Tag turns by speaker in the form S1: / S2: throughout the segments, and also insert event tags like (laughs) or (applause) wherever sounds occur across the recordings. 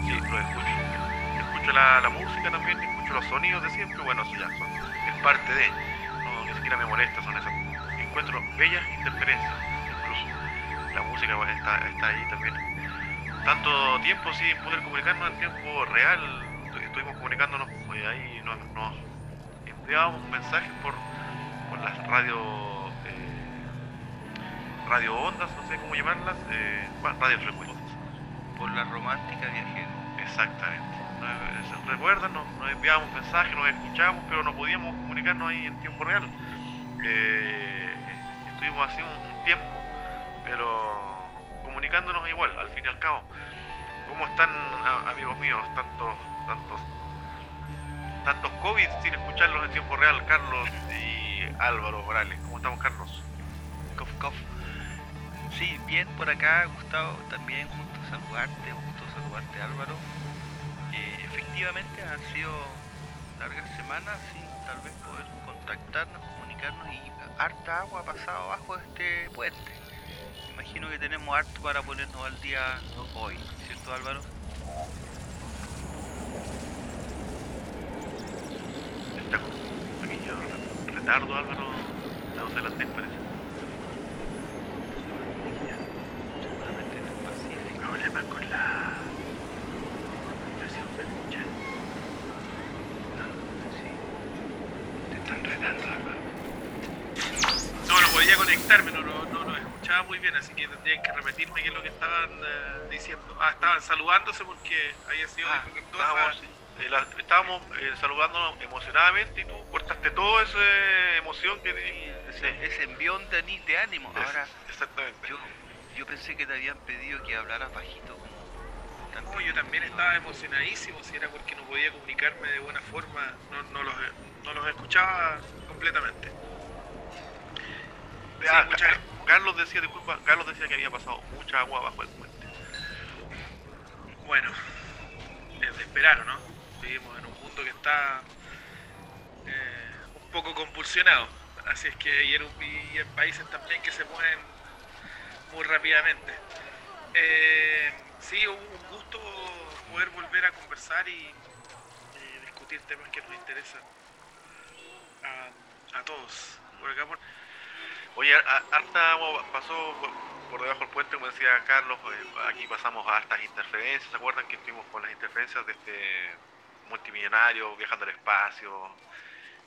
S1: Sí, lo escucho. Escucho la, la música también, escucho los sonidos de siempre, bueno, eso ya es parte de, no, ni siquiera me molesta, son esas, encuentro bellas interferencias, incluso. La música pues, está, está ahí también. Tanto tiempo sin poder comunicarnos en tiempo real, estuvimos comunicándonos, pues, ahí nos, nos enviábamos mensajes por, por las radios radio ondas, no sé cómo llamarlas, eh, bueno, radiofrecuencias.
S2: Por la romántica viajera.
S1: Exactamente. Nos, recuerdan, nos, nos, enviábamos mensajes, nos escuchábamos, pero no podíamos comunicarnos ahí en tiempo real. Eh, estuvimos así un, tiempo, pero comunicándonos igual, al fin y al cabo. ¿Cómo están, amigos míos, tantos, tantos, tantos COVID sin escucharlos en tiempo real, Carlos y Álvaro Morales? ¿Cómo estamos, Carlos?
S2: Cof, cof. Sí, bien por acá, Gustavo, también justo saludarte, gusto saludarte Álvaro. Eh, efectivamente han sido largas semanas sin tal vez poder contactarnos, comunicarnos y harta agua ha pasado abajo de este puente. Imagino que tenemos harto para ponernos al día hoy, ¿cierto Álvaro?
S1: Está con un pequeño retardo Álvaro, estamos delante parece. Problemas con la estación de escucha. Te están retando, Álvaro.
S3: No, no podía conectarme, no, no, no lo escuchaba muy así que repetirme qué es lo que estaban eh, diciendo. Ah, estaban saludándose porque había sido
S1: Ah, estábamos, eh, la- estábamos eh, saludándonos emocionadamente y tú cortaste toda esa emoción que tenías.
S2: Ese, ese envión de, de ánimo. Ahora,
S1: Exactamente.
S2: yo, yo pensé que te habían pedido que hablaras bajito. como
S3: No, yo también estaba emocionadísimo, si era porque no podía comunicarme de buena forma, no, no, los, no los escuchaba completamente. Sí,
S1: Ah,
S3: muchas
S1: Carlos decía, disculpa, Carlos decía que había pasado mucha agua bajo el puente.
S3: Bueno, es de esperar, ¿o ¿no? Vivimos en un mundo que está eh, un poco convulsionado. Así es que y en, y en países también que se mueven muy rápidamente. Eh, sí, un, gusto poder volver a conversar y, y discutir temas que nos interesan a, a todos. Por acá, por,
S1: Oye, harta pasó por, debajo del puente, como decía Carlos, eh, aquí pasamos a hartas interferencias, ¿se acuerdan que estuvimos con las interferencias de este multimillonario viajando al espacio?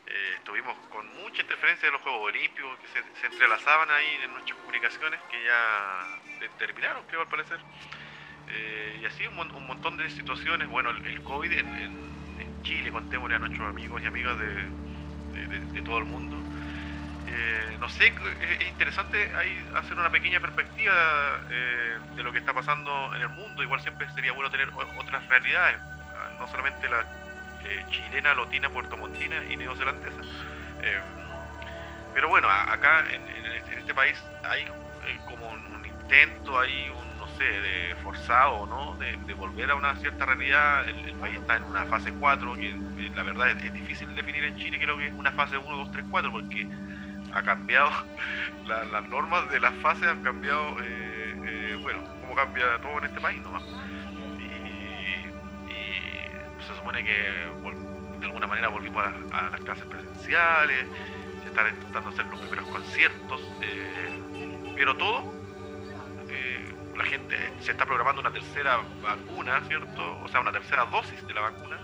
S1: Eh, estuvimos con mucha interferencia de los Juegos Olímpicos que se, entrelazaban ahí en nuestras comunicaciones que ya terminaron, creo, al parecer. Eh, y así un, un montón de situaciones, bueno, el, COVID en, Chile, contémosle a nuestros amigos y amigas de todo el mundo. Eh, no sé, es es interesante ahí hacer una pequeña perspectiva eh, de lo que está pasando en el mundo. Igual siempre sería bueno tener otras realidades, no solamente la eh, chilena, lotina, puertomontina y neozelandesa. Eh, pero bueno, acá en, en este, este país hay eh, como un, intento, hay un, no sé, de forzado, ¿no? De, volver a una cierta realidad. El, país está en una fase 4, que eh, la verdad es, es difícil definir en Chile creo que es una fase 1, 2, 3, 4, porque ha cambiado, (laughs) la- las normas de las fases han cambiado, eh, eh, bueno, como cambia todo en este país nomás. Y, se supone que de alguna manera volvimos a, las clases presenciales, se están intentando hacer los primeros conciertos, eh, pero todo, la gente se está programando una tercera vacuna, ¿cierto? O sea, una tercera dosis de la vacuna.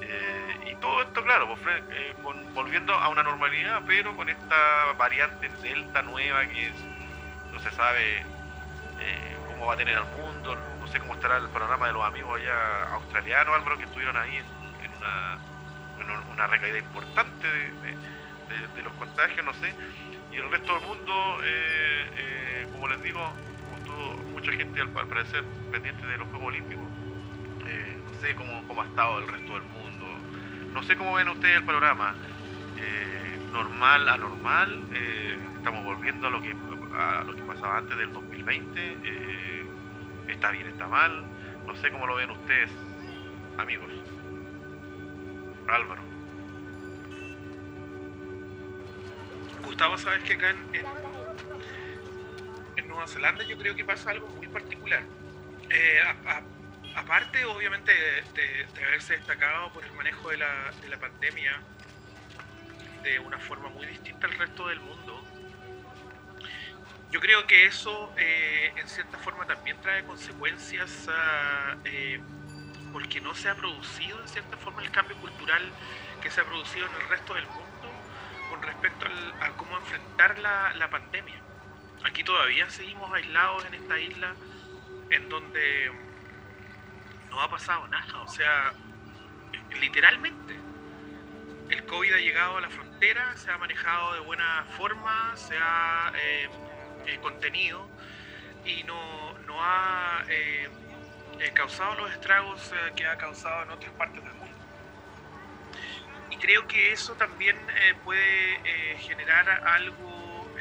S1: Eh, y todo esto, claro, pues, eh, volviendo a una normalidad, pero con esta variante Delta nueva que no se sabe eh, cómo va a tener al mundo, no sé cómo estará el panorama de los amigos allá australianos, Álvaro, que estuvieron ahí en, una, una recaída importante de, los contagios, no sé. Y el resto del mundo, como les digo, estuvo mucha gente al, parecer pendiente de los Juegos Olímpicos, no sé cómo, cómo ha estado el resto del mundo. No sé cómo ven ustedes el panorama. Eh, normal, anormal. eh, estamos volviendo a lo que a lo que pasaba antes del 2020. eh, está bien, está mal. No sé cómo lo ven ustedes, amigos. Álvaro.
S3: Gustavo, sabes que acá en, en- Nueva Zelanda yo creo que pasa algo muy particular. Eh, aparte obviamente de, haberse destacado por el manejo de la, de la pandemia de una forma muy distinta al resto del mundo, yo creo que eso eh, en cierta forma también trae consecuencias eh, porque no se ha producido en cierta forma el cambio cultural que se ha producido en el resto del mundo con respecto a cómo enfrentar la, la pandemia. Aquí todavía seguimos aislados en esta isla en donde no ha pasado nada, o sea, literalmente el COVID ha llegado a la frontera, se ha manejado de buena forma, se ha eh, eh, contenido y no, no ha eh, causado los estragos que ha causado en otras partes del mundo. Y creo que eso también puede generar algo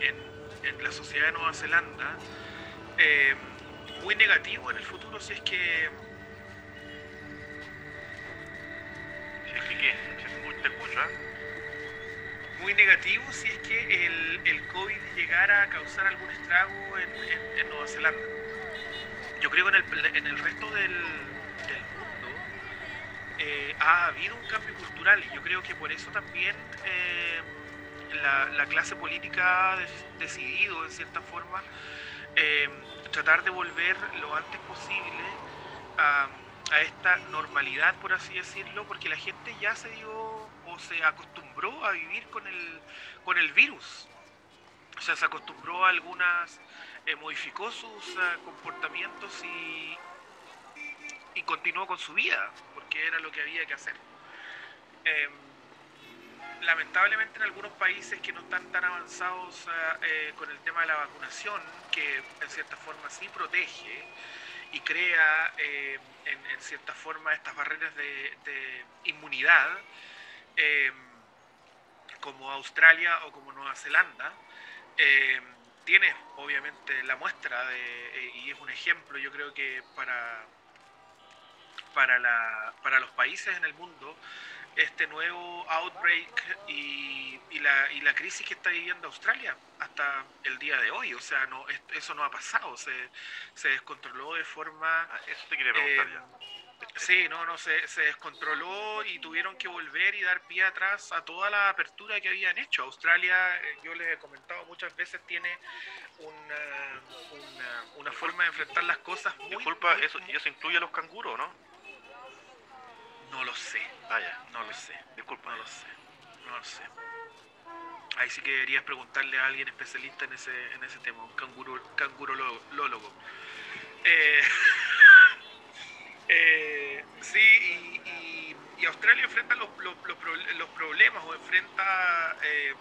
S3: en, en, la sociedad de Nueva Zelanda muy negativo en el futuro si es que Muy negativo si es que el, el COVID llegara a causar algún estrago en, Nueva Zelanda. Yo creo que en el, en el resto del, mundo eh, ha habido un cambio cultural y yo creo que por eso también eh, la, clase política ha decidido, en cierta forma, eh, tratar de volver lo antes posible a esta normalidad, por así decirlo, porque la gente ya se dio o se acostumbró a vivir con el, con el virus. O sea, se acostumbró a algunas, eh, modificó sus eh, comportamientos y, y continuó con su vida, porque era lo que había que hacer. Em, lamentablemente en algunos países que no están tan avanzados eh, con el tema de la vacunación, que en cierta forma sí protege, y crea eh, en, cierta forma estas barreras de, inmunidad, eh, como Australia o como Nueva Zelanda. Tiene obviamente la muestra y es un ejemplo, yo creo que para, para, la, para los países en el mundo este nuevo outbreak y, la, y la crisis que está viviendo Australia hasta el día de hoy. O sea, no eso no ha pasado, se, se descontroló de forma...
S1: Ah, eso te quería preguntar
S3: eh, Sí, no, no, se, se, descontroló y tuvieron que volver y dar pie atrás a toda la apertura que habían hecho. Australia, eh, yo les he comentado muchas veces, tiene una, una, forma de enfrentar las cosas
S1: muy... Disculpa, eso, ¿y eso incluye a los canguros, no?
S3: No lo sé.
S1: Ah, ya.
S3: No lo sé.
S1: Disculpa.
S3: No lo sé. No lo sé. Ahí sí que deberías preguntarle a alguien especialista en ese, en ese tema, un canguro, cangurolólogo. Eh, (laughs) eh, sí, y, y, Australia enfrenta los, los, los, problemas o enfrenta eh,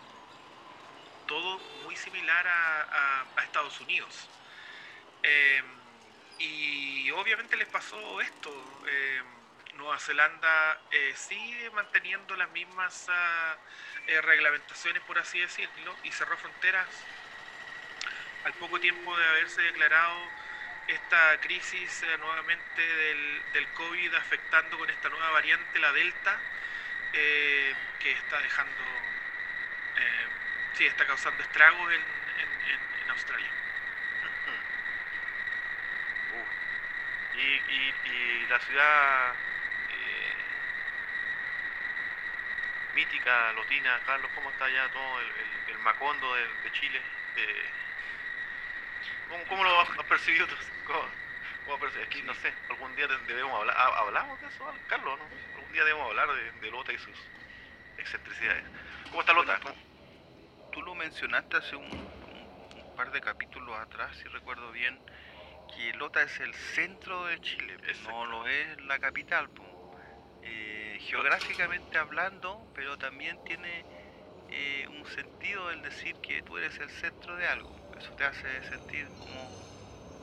S3: todo muy similar a, a, Estados Unidos. Y obviamente les pasó esto. Nueva Zelanda eh, sigue manteniendo las mismas ah, eh, reglamentaciones, por así decirlo, y cerró fronteras. Al poco tiempo de haberse declarado esta crisis eh, nuevamente del, COVID afectando con esta nueva variante, la Delta, que está dejando, sí, está causando estragos en, Australia.
S1: y, y, y la ciudad mítica, Lotina, Carlos, ¿cómo está ya todo el, Macondo de, Chile? Eh, ¿cómo, lo has percibido? ¿Cómo, cómo no sé, algún día debemos hablar, ¿hablamos de eso, Carlos? ¿no? Algún día debemos hablar de, Lota y sus excentricidades. ¿Cómo está Lota?
S2: tú lo mencionaste hace un, par de capítulos atrás, si recuerdo bien, que Lota es el centro de Chile, no lo es la capital. Eh, geográficamente hablando, pero también tiene eh, un sentido el decir que tú eres el centro de algo. Eso te hace sentir como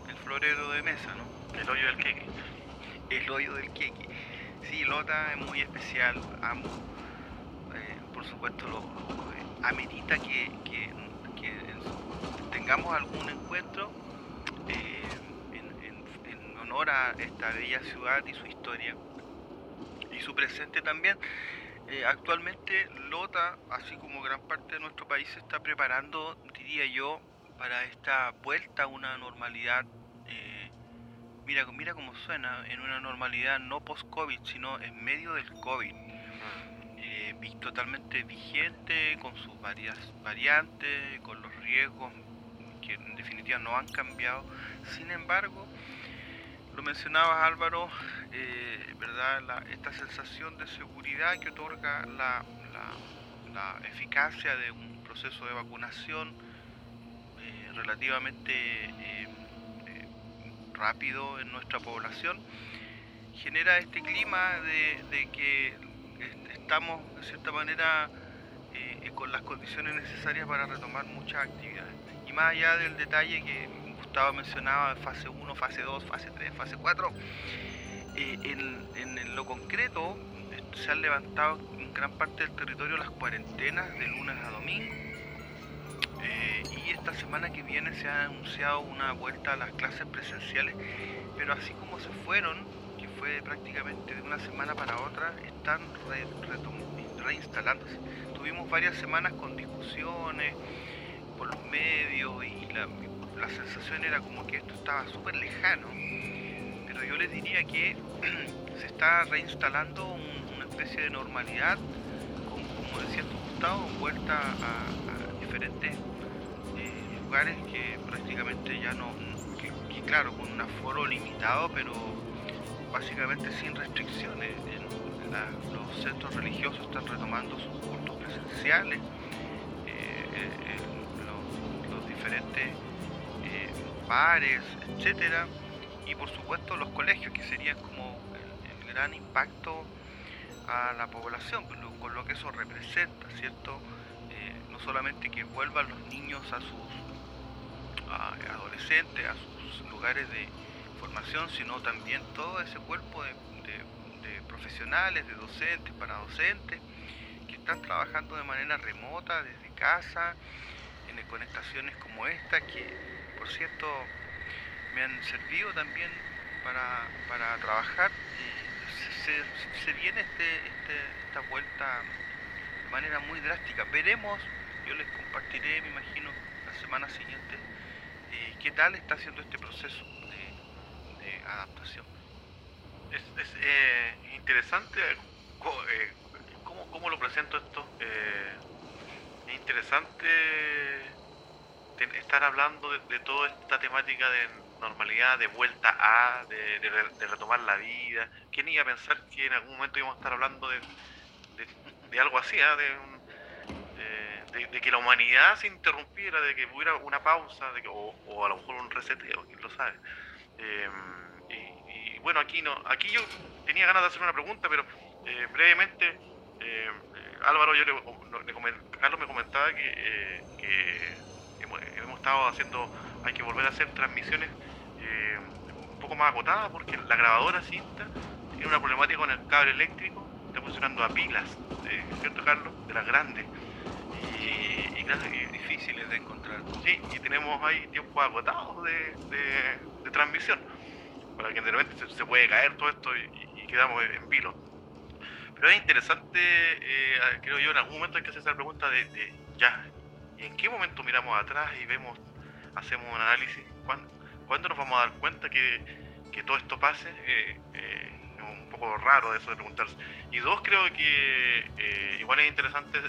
S2: el florero de mesa, ¿no?
S1: El hoyo del queque.
S2: El hoyo del queque. Sí, Lota es muy especial, amo. Eh, por supuesto, lo, eh, amerita que, que, tengamos algún encuentro en, en honor a esta bella ciudad y su historia y su presente también. Eh, actualmente Lota, así como gran parte de nuestro país, se está preparando, diría yo, para esta vuelta a una normalidad eh, mira, mira cómo suena, en una normalidad no post-COVID, sino en medio del COVID. Eh, totalmente vigente, con sus varias variantes, con los riesgos que en definitiva no han cambiado. Sin embargo, lo mencionabas Álvaro, eh, ¿verdad? esta sensación de seguridad que otorga la, eficacia de un proceso de vacunación eh, relativamente eh, rápido en nuestra población, genera este clima de, que estamos de cierta manera con las condiciones necesarias para retomar muchas actividades. Y más allá del detalle que Gustavo mencionaba, fase 1, fase 2, fase 3, fase 4, eh, en, lo concreto se han levantado en gran parte del territorio las cuarentenas de lunes a domingo. Eh, y esta semana que viene se ha anunciado una vuelta a las clases presenciales, pero así como se fueron, que fue prácticamente de una semana para otra, están reinstalándose. Tuvimos varias semanas con discusiones por los medios y la, la sensación era como que esto estaba súper lejano, pero yo les diría que (clears throat) se está reinstalando una especie de normalidad, como, decía tu Gustavo, vuelta a, diferentes eh, lugares que prácticamente ya no, que, claro, con un aforo limitado, pero básicamente sin restricciones. los centros religiosos están retomando sus cultos presenciales, eh, eh, los diferentes bares, etcétera, y por supuesto los colegios, que serían como el, gran impacto a la población, con lo que eso representa, ¿cierto? Eh, no solamente que vuelvan los niños a sus adolescentes, a sus lugares de formación, sino también todo ese cuerpo de, profesionales, de docentes, para docentes, que están trabajando de manera remota, desde casa, en conectaciones como esta, que me han servido también para, trabajar. Se, se, viene este, este, esta vuelta de manera muy drástica. Veremos, yo les compartiré, me imagino, la semana siguiente, eh, qué tal está haciendo este proceso de, adaptación.
S1: Es, es eh, interesante eh, cómo, cómo, lo presento esto. es interesante estar hablando de, toda esta temática de normalidad, de vuelta a, de, retomar la vida. ¿Quién iba a pensar que en algún momento íbamos a estar hablando de, algo así, ah? de, que la humanidad se interrumpiera, de que hubiera una pausa, de que, o, a lo mejor un reseteo, quién lo sabe? Eh, y, bueno, aquí no, aquí yo tenía ganas de hacer una pregunta, pero eh, brevemente, eh, Álvaro, yo le, Carlos me comentaba que, que hemos, estado haciendo, hay que volver a hacer transmisiones eh, un poco más agotadas porque la grabadora cinta tiene una problemática con el cable eléctrico, está funcionando a pilas, eh, ¿cierto Carlos? De las grandes. Y, y, difíciles de encontrar. Sí, y tenemos ahí tiempos agotados de, transmisión, para que de repente se, puede caer todo esto y, quedamos en vilo. Pero es interesante, eh, creo yo, en algún momento hay que hacer esa pregunta de, de ya, ¿Y en qué momento miramos atrás y vemos, hacemos un análisis? ¿Cuándo, nos vamos a dar cuenta que, todo esto pase? Eh, eh, es un poco raro eso de preguntarse. Y dos, creo que eh, igual es interesante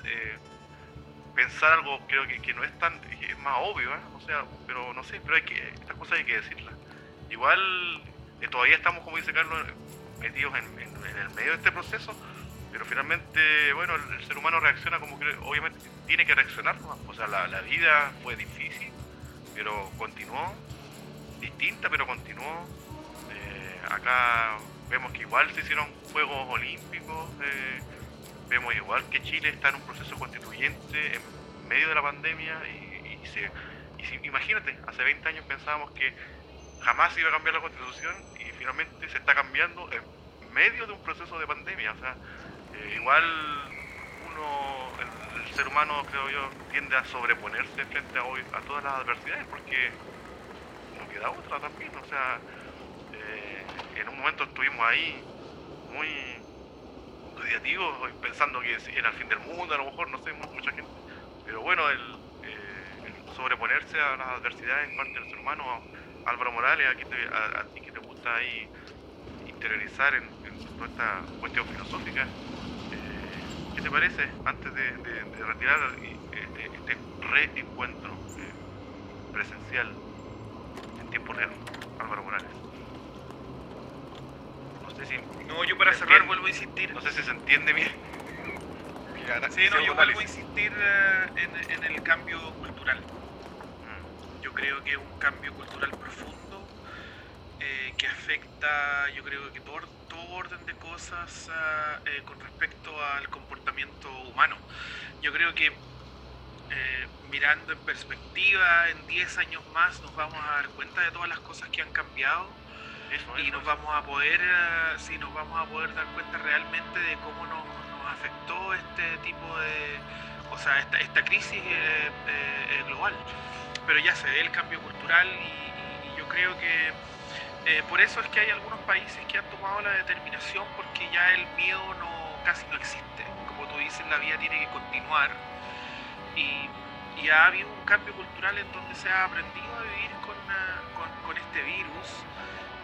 S1: pensar algo, creo que, no es tan, es más obvio, o sea, pero no sé, pero hay que, estas cosas hay que decirlas. Igual todavía estamos, como dice Carlos, metidos en, en el medio de este proceso, pero finalmente, bueno, el, ser humano reacciona como que obviamente tiene que reaccionar, o sea, la, vida fue difícil, pero continuó, distinta, pero continuó. Eh, acá vemos que igual se hicieron Juegos Olímpicos, eh, vemos igual que Chile está en un proceso constituyente en medio de la pandemia y, se, imagínate, hace 20 años pensábamos que jamás iba a cambiar la constitución y finalmente se está cambiando en medio de un proceso de pandemia, o sea, eh, igual uno, el, ser humano, creo yo, tiende a sobreponerse frente a, a todas las adversidades porque no queda otra también. O sea, eh, en un momento estuvimos ahí muy mediativos, pensando que era el fin del mundo, a lo mejor, no sé, mucha gente. Pero bueno, el, eh, sobreponerse a las adversidades en parte del ser humano, Álvaro Morales, a, ti que te gusta ahí interiorizar en, toda esta cuestión filosófica. ¿Qué te parece antes de, retirar este, este reencuentro eh, presencial en tiempo real, Álvaro Morales? No sé si.
S3: No, yo para cerrar vuelvo a insistir.
S1: No sé si se entiende bien.
S3: Sí, no, yo vuelvo a insistir eh, en, el cambio cultural. Mm. Yo creo que es un cambio cultural profundo eh, que afecta, yo creo que todo orden de cosas eh, con respecto al comportamiento humano. Yo creo que mirando en perspectiva, en 10 años más nos vamos a dar cuenta de todas las cosas que han cambiado y nos vamos a poder, sí, nos vamos a poder dar cuenta realmente de cómo nos afectó este tipo de, o sea, esta, esta crisis eh, eh, global. Pero ya se ve el cambio cultural y, yo creo que eh, por eso es que hay algunos países que han tomado la determinación porque ya el miedo no casi no existe. Como tú dices, la vida tiene que continuar y, y ha habido un cambio cultural en donde se ha aprendido a vivir con, con, con este virus.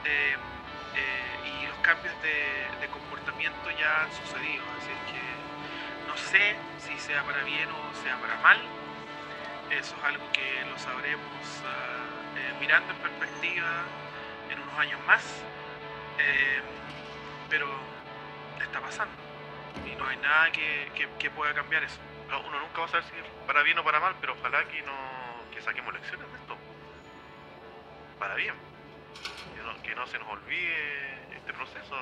S3: y los cambios de, comportamiento ya han sucedido. Así es que no sé si sea para bien o sea para mal. Eso es algo que lo sabremos ah, eh, mirando en perspectiva en unos años más. Eh, pero está pasando y no hay nada que, que, pueda cambiar eso.
S1: uno nunca va a saber si para bien o para mal, pero ojalá que no que saquemos lecciones de esto. Para bien. Que no, se nos olvide este proceso.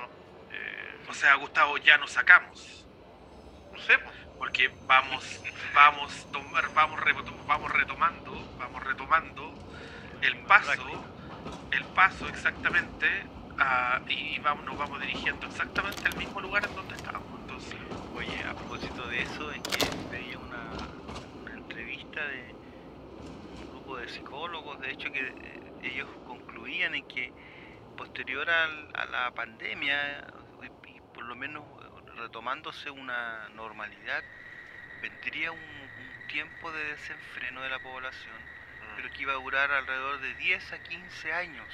S3: Eh, o sea, Gustavo, ya nos sacamos
S1: no sé,
S3: porque vamos, vamos, tomar, vamos, vamos retomando, vamos retomando el paso, el paso exactamente, y vamos, nos vamos dirigiendo exactamente al mismo lugar en donde estábamos. Entonces,
S2: oye, a propósito de eso, es que veía una, entrevista de un grupo de psicólogos, de hecho que eh, ellos concluían en que posterior a la pandemia, por lo menos retomándose una normalidad, vendría un, tiempo de desenfreno de la población. Pero que iba a durar alrededor de 10 a 15 años.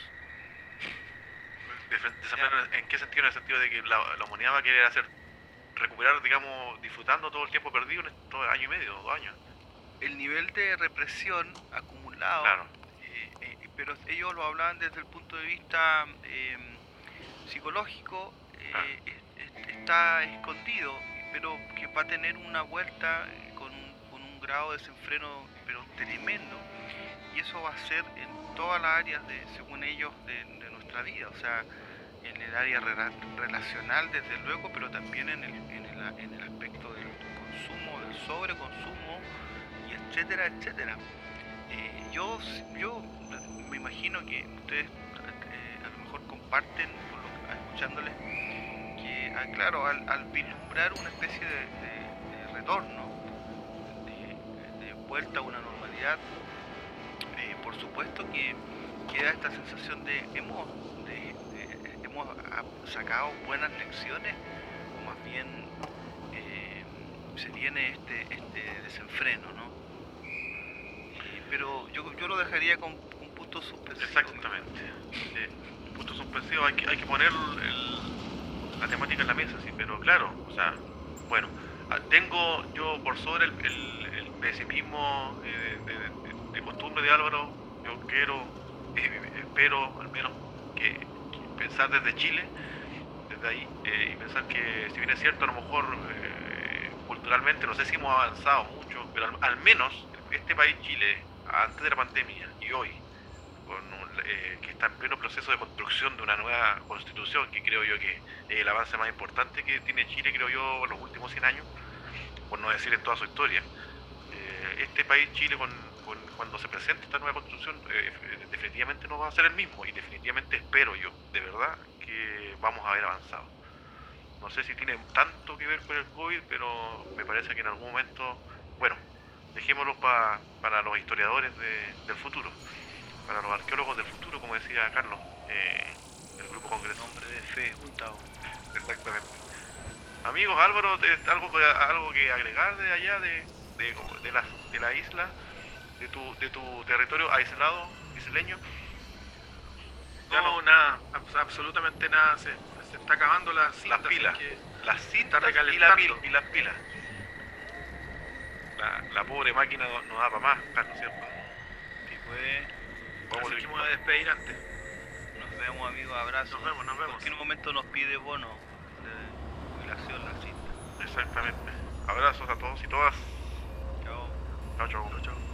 S1: ¿En qué sentido? En el sentido de que la, humanidad va a querer hacer, recuperar, digamos, disfrutando todo el tiempo perdido en estos año y medio, dos años.
S2: El nivel de represión acumulado,
S1: claro.
S2: Eh, eh, pero ellos lo hablaban desde el punto de vista eh, psicológico, ah está escondido, pero que va a tener una vuelta eh, con un, con un grado de desenfreno pero tremendo. Y eso va a ser en todas las áreas, de, según ellos, de, nuestra vida. O sea, en el área relacional, desde luego, pero también en el, en el, en el aspecto del consumo, del sobreconsumo, y etcétera, etcétera. Eh, yo, yo me imagino que ustedes eh, a lo mejor comparten, por lo, escuchándoles, Ah, claro, al, vislumbrar una especie de, retorno, de, vuelta a una normalidad, por supuesto que queda esta sensación de hemos, hemos sacado buenas lecciones, o más bien eh, se viene este, este desenfreno, ¿no? Eh, pero yo, yo lo dejaría con un punto suspensivo.
S1: Exactamente. un punto suspensivo, hay que, hay que poner la temática en la mesa, sí, pero claro, o sea, bueno, ah, tengo yo por sobre el, pesimismo eh, de, costumbre de Álvaro, yo quiero, eh, espero al menos que, pensar desde Chile, desde ahí, eh, y pensar que si bien es cierto, a lo mejor culturalmente no sé si hemos avanzado mucho, pero al menos este país Chile, antes de la pandemia y hoy, eh, que está en pleno proceso de construcción de una nueva constitución, que creo yo que es el avance más importante que tiene Chile, creo yo, en los últimos 100 años, por no decir en toda su historia. Eh, este país, Chile, cuando se presente esta nueva constitución, eh, definitivamente no va a ser el mismo y definitivamente espero yo, de verdad, que vamos a haber avanzado. No sé si tiene tanto que ver con el COVID, pero me parece que en algún momento, bueno, dejémoslo para los historiadores del futuro para los arqueólogos del futuro, como decía Carlos, eh, del Grupo Congreso.
S2: Nombre de fe, juntado.
S1: Exactamente. Amigos, Álvaro, ¿algo, algo que agregar de allá, de, de, la, de la isla, de tu, de tu territorio aislado, isleño? Ya
S3: no,
S1: no.
S3: nada, abs- absolutamente nada. Se, se está acabando la cinta.
S1: Las pilas. Las cintas y, la
S3: recalentando.
S1: pil- y las pilas. La, la pobre máquina no, no da para más, Carlos, ¿cierto?
S2: Sí, pues,
S1: Vamos
S3: así
S1: a
S3: que me voy a despedir antes.
S2: nos vemos amigos, abrazos.
S3: Nos vemos, nos
S2: En
S3: vemos.
S2: cualquier momento nos pide bono de jubilación la cinta.
S1: Exactamente. Abrazos a todos y todas.
S2: Chao.
S1: Chao, chao.
S3: Chao, chao.